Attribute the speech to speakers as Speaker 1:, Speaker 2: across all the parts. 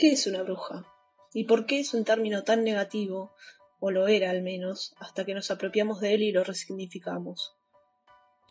Speaker 1: ¿Qué es una bruja? ¿Y por qué es un término tan negativo, o lo era al menos, hasta que nos apropiamos de él y lo resignificamos?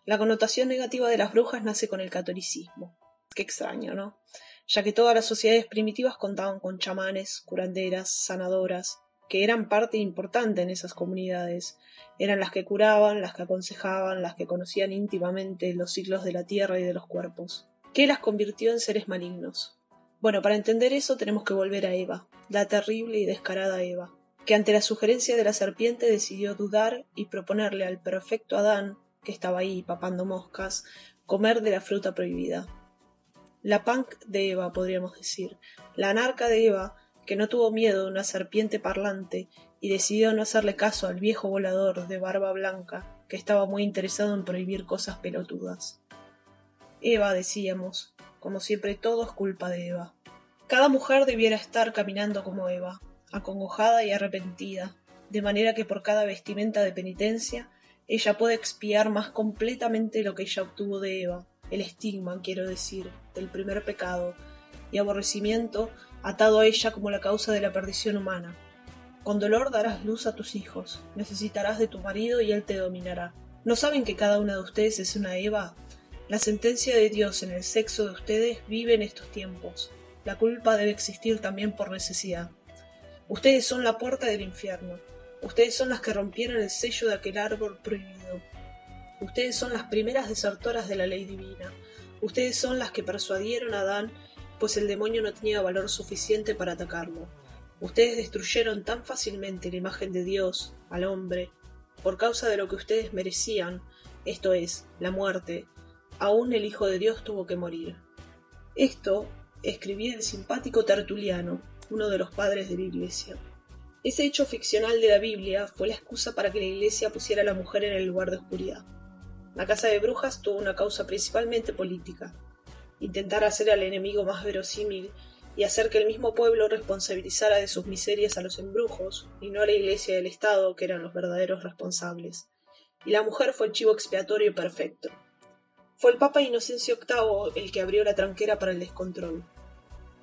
Speaker 1: La connotación negativa de las brujas nace con el catolicismo. Qué extraño, ¿no? Ya que todas las sociedades primitivas contaban con chamanes, curanderas, sanadoras, que eran parte importante en esas comunidades. Eran las que curaban, las que aconsejaban, las que conocían íntimamente los ciclos de la tierra y de los cuerpos. ¿Qué las convirtió en seres malignos? Bueno, para entender eso tenemos que volver a Eva, la terrible y descarada Eva, que ante la sugerencia de la serpiente decidió dudar y proponerle al perfecto Adán, que estaba ahí papando moscas, comer de la fruta prohibida. La punk de Eva, podríamos decir, la anarca de Eva, que no tuvo miedo de una serpiente parlante y decidió no hacerle caso al viejo volador de barba blanca, que estaba muy interesado en prohibir cosas pelotudas. Eva, decíamos, como siempre todo es culpa de Eva. Cada mujer debiera estar caminando como Eva, acongojada y arrepentida, de manera que por cada vestimenta de penitencia ella pueda expiar más completamente lo que ella obtuvo de Eva, el estigma, quiero decir, del primer pecado, y aborrecimiento atado a ella como la causa de la perdición humana. Con dolor darás luz a tus hijos, necesitarás de tu marido y él te dominará. ¿No saben que cada una de ustedes es una Eva? La sentencia de Dios en el sexo de ustedes vive en estos tiempos. La culpa debe existir también por necesidad. Ustedes son la puerta del infierno. Ustedes son las que rompieron el sello de aquel árbol prohibido. Ustedes son las primeras desertoras de la ley divina. Ustedes son las que persuadieron a Adán, pues el demonio no tenía valor suficiente para atacarlo. Ustedes destruyeron tan fácilmente la imagen de Dios, al hombre, por causa de lo que ustedes merecían, esto es, la muerte, aún el Hijo de Dios tuvo que morir. Esto escribía el simpático Tertuliano, uno de los padres de la Iglesia. Ese hecho ficcional de la Biblia fue la excusa para que la Iglesia pusiera a la mujer en el lugar de oscuridad. La casa de brujas tuvo una causa principalmente política, intentar hacer al enemigo más verosímil y hacer que el mismo pueblo responsabilizara de sus miserias a los embrujos y no a la Iglesia y el Estado, que eran los verdaderos responsables. Y la mujer fue el chivo expiatorio perfecto. Fue el Papa Inocencio VIII el que abrió la tranquera para el descontrol.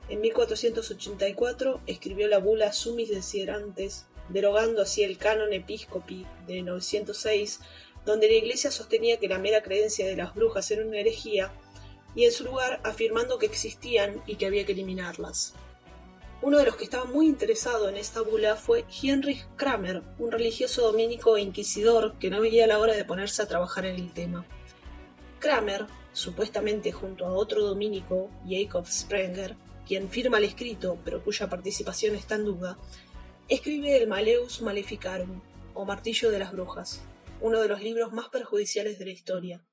Speaker 1: En 1484 escribió la bula Sumis Desiderantes, derogando así el canon episcopi de 906, donde la Iglesia sostenía que la mera creencia de las brujas era una herejía, y en su lugar afirmando que existían y que había que eliminarlas. Uno de los que estaba muy interesado en esta bula fue Heinrich Kramer, un religioso dominico e inquisidor que no veía la hora de ponerse a trabajar en el tema. Kramer, supuestamente junto a otro dominico, Jacob Sprenger, quien firma el escrito pero cuya participación está en duda, escribe el Maleus Maleficarum, o Martillo de las Brujas, uno de los libros más perjudiciales de la historia.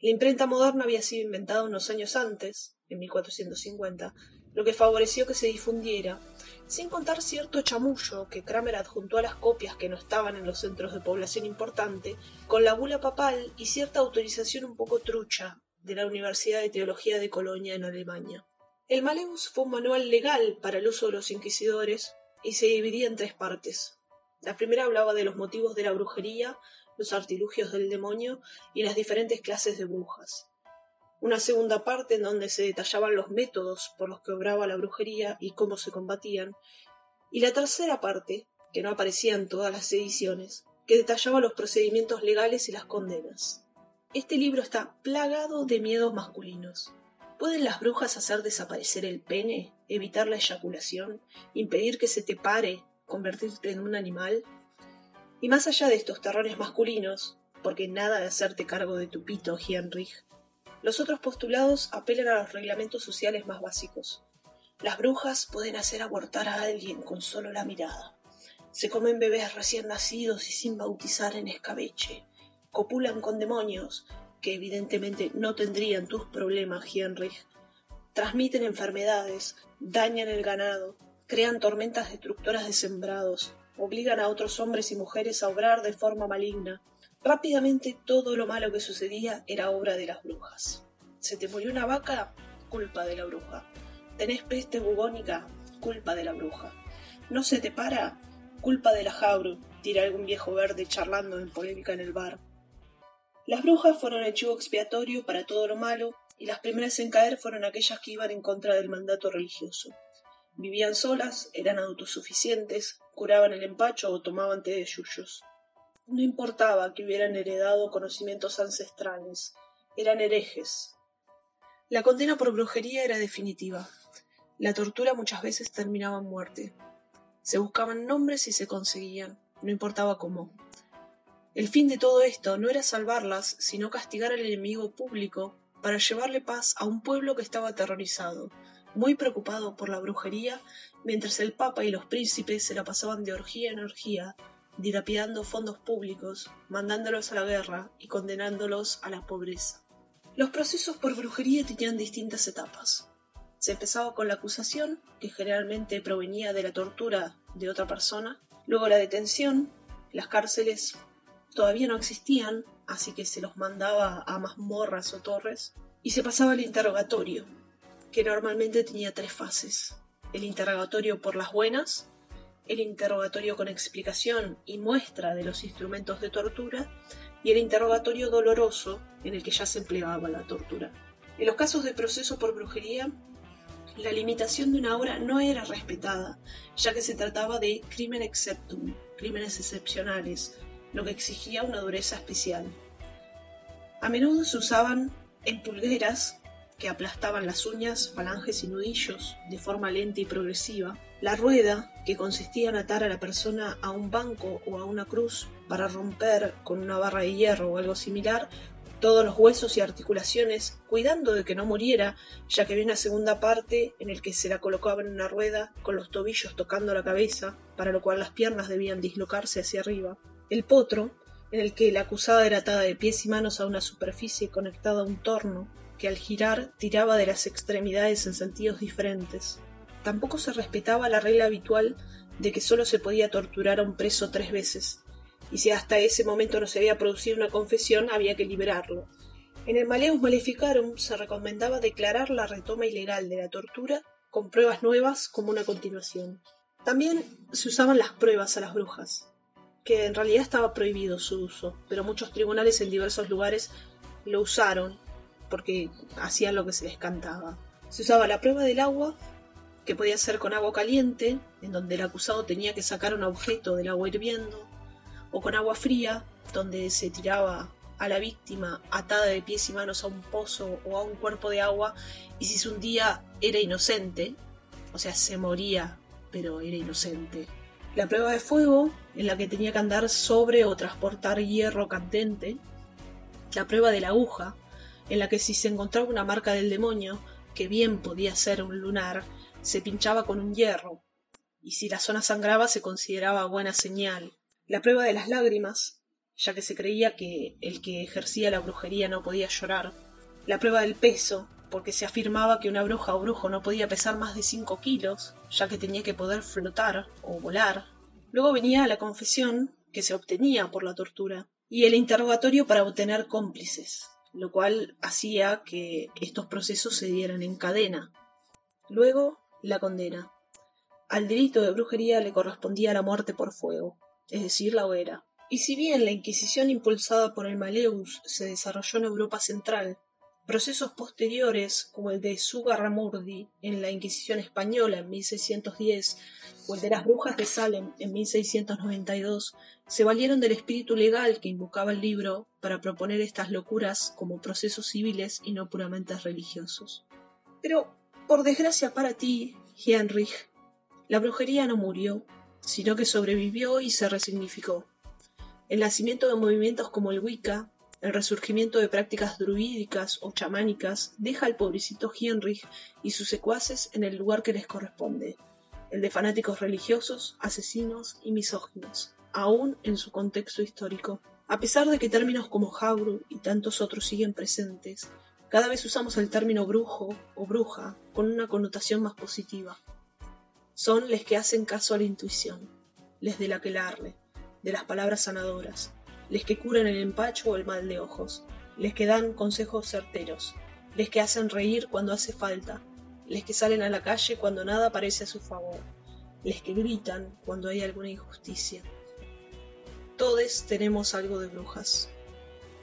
Speaker 1: La imprenta moderna había sido inventada unos años antes, en 1450, lo que favoreció que se difundiera, sin contar cierto chamullo que Kramer adjuntó a las copias que no estaban en los centros de población importante, con la bula papal y cierta autorización un poco trucha de la Universidad de Teología de Colonia en Alemania. El Maleus fue un manual legal para el uso de los inquisidores y se dividía en tres partes. La primera hablaba de los motivos de la brujería, los artilugios del demonio y las diferentes clases de brujas una segunda parte en donde se detallaban los métodos por los que obraba la brujería y cómo se combatían, y la tercera parte, que no aparecía en todas las ediciones, que detallaba los procedimientos legales y las condenas. Este libro está plagado de miedos masculinos. ¿Pueden las brujas hacer desaparecer el pene, evitar la eyaculación, impedir que se te pare, convertirte en un animal? Y más allá de estos terrores masculinos, porque nada de hacerte cargo de tu pito, Heinrich, los otros postulados apelan a los reglamentos sociales más básicos. Las brujas pueden hacer abortar a alguien con solo la mirada. Se comen bebés recién nacidos y sin bautizar en escabeche. Copulan con demonios, que evidentemente no tendrían tus problemas, Heinrich. Transmiten enfermedades, dañan el ganado, crean tormentas destructoras de sembrados, obligan a otros hombres y mujeres a obrar de forma maligna, Rápidamente todo lo malo que sucedía era obra de las brujas. Se te murió una vaca, culpa de la bruja. Tenés peste bubónica, culpa de la bruja. No se te para, culpa de la jabru, tira algún viejo verde charlando en polémica en el bar. Las brujas fueron el chivo expiatorio para todo lo malo, y las primeras en caer fueron aquellas que iban en contra del mandato religioso. Vivían solas, eran autosuficientes, curaban el empacho o tomaban té de yuyos. No importaba que hubieran heredado conocimientos ancestrales, eran herejes. La condena por brujería era definitiva. La tortura muchas veces terminaba en muerte. Se buscaban nombres y se conseguían, no importaba cómo. El fin de todo esto no era salvarlas, sino castigar al enemigo público para llevarle paz a un pueblo que estaba aterrorizado, muy preocupado por la brujería, mientras el Papa y los príncipes se la pasaban de orgía en orgía, dilapidando fondos públicos, mandándolos a la guerra y condenándolos a la pobreza. Los procesos por brujería tenían distintas etapas. Se empezaba con la acusación, que generalmente provenía de la tortura de otra persona, luego la detención, las cárceles todavía no existían, así que se los mandaba a mazmorras o torres, y se pasaba al interrogatorio, que normalmente tenía tres fases. El interrogatorio por las buenas, el interrogatorio con explicación y muestra de los instrumentos de tortura, y el interrogatorio doloroso en el que ya se empleaba la tortura. En los casos de proceso por brujería, la limitación de una obra no era respetada, ya que se trataba de crimen exceptum, crímenes excepcionales, lo que exigía una dureza especial. A menudo se usaban en pulgueras que aplastaban las uñas, falanges y nudillos de forma lenta y progresiva, la rueda, que consistía en atar a la persona a un banco o a una cruz para romper con una barra de hierro o algo similar todos los huesos y articulaciones, cuidando de que no muriera, ya que había una segunda parte en el que se la colocaba en una rueda con los tobillos tocando la cabeza, para lo cual las piernas debían dislocarse hacia arriba. El potro, en el que la acusada era atada de pies y manos a una superficie conectada a un torno, que al girar tiraba de las extremidades en sentidos diferentes. Tampoco se respetaba la regla habitual de que solo se podía torturar a un preso tres veces, y si hasta ese momento no se había producido una confesión, había que liberarlo. En el Maleus Maleficarum se recomendaba declarar la retoma ilegal de la tortura con pruebas nuevas como una continuación. También se usaban las pruebas a las brujas que en realidad estaba prohibido su uso, pero muchos tribunales en diversos lugares lo usaron porque hacían lo que se les cantaba. Se usaba la prueba del agua, que podía ser con agua caliente, en donde el acusado tenía que sacar un objeto del agua hirviendo, o con agua fría, donde se tiraba a la víctima atada de pies y manos a un pozo o a un cuerpo de agua, y si un día era inocente, o sea, se moría, pero era inocente, la prueba de fuego, en la que tenía que andar sobre o transportar hierro candente, la prueba de la aguja, en la que si se encontraba una marca del demonio, que bien podía ser un lunar, se pinchaba con un hierro, y si la zona sangraba se consideraba buena señal. La prueba de las lágrimas, ya que se creía que el que ejercía la brujería no podía llorar. La prueba del peso, porque se afirmaba que una bruja o brujo no podía pesar más de 5 kilos, ya que tenía que poder flotar o volar. Luego venía la confesión, que se obtenía por la tortura, y el interrogatorio para obtener cómplices, lo cual hacía que estos procesos se dieran en cadena. Luego, la condena. Al delito de brujería le correspondía la muerte por fuego, es decir, la hoguera. Y si bien la Inquisición impulsada por el Maleus se desarrolló en Europa Central Procesos posteriores, como el de Sugarramurdi en la Inquisición española en 1610 o el de las Brujas de Salem en 1692, se valieron del espíritu legal que invocaba el libro para proponer estas locuras como procesos civiles y no puramente religiosos. Pero, por desgracia para ti, Heinrich, la brujería no murió, sino que sobrevivió y se resignificó. El nacimiento de movimientos como el Wicca el resurgimiento de prácticas druídicas o chamánicas deja al pobrecito Heinrich y sus secuaces en el lugar que les corresponde, el de fanáticos religiosos, asesinos y misóginos, aún en su contexto histórico. A pesar de que términos como Habru y tantos otros siguen presentes, cada vez usamos el término brujo o bruja con una connotación más positiva. Son les que hacen caso a la intuición, les del aquelarle, de las palabras sanadoras, les que curan el empacho o el mal de ojos, les que dan consejos certeros, les que hacen reír cuando hace falta, les que salen a la calle cuando nada parece a su favor, les que gritan cuando hay alguna injusticia. Todos tenemos algo de brujas.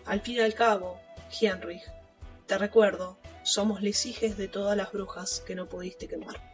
Speaker 1: Al fin y al cabo, Heinrich, te recuerdo, somos les de todas las brujas que no pudiste quemar.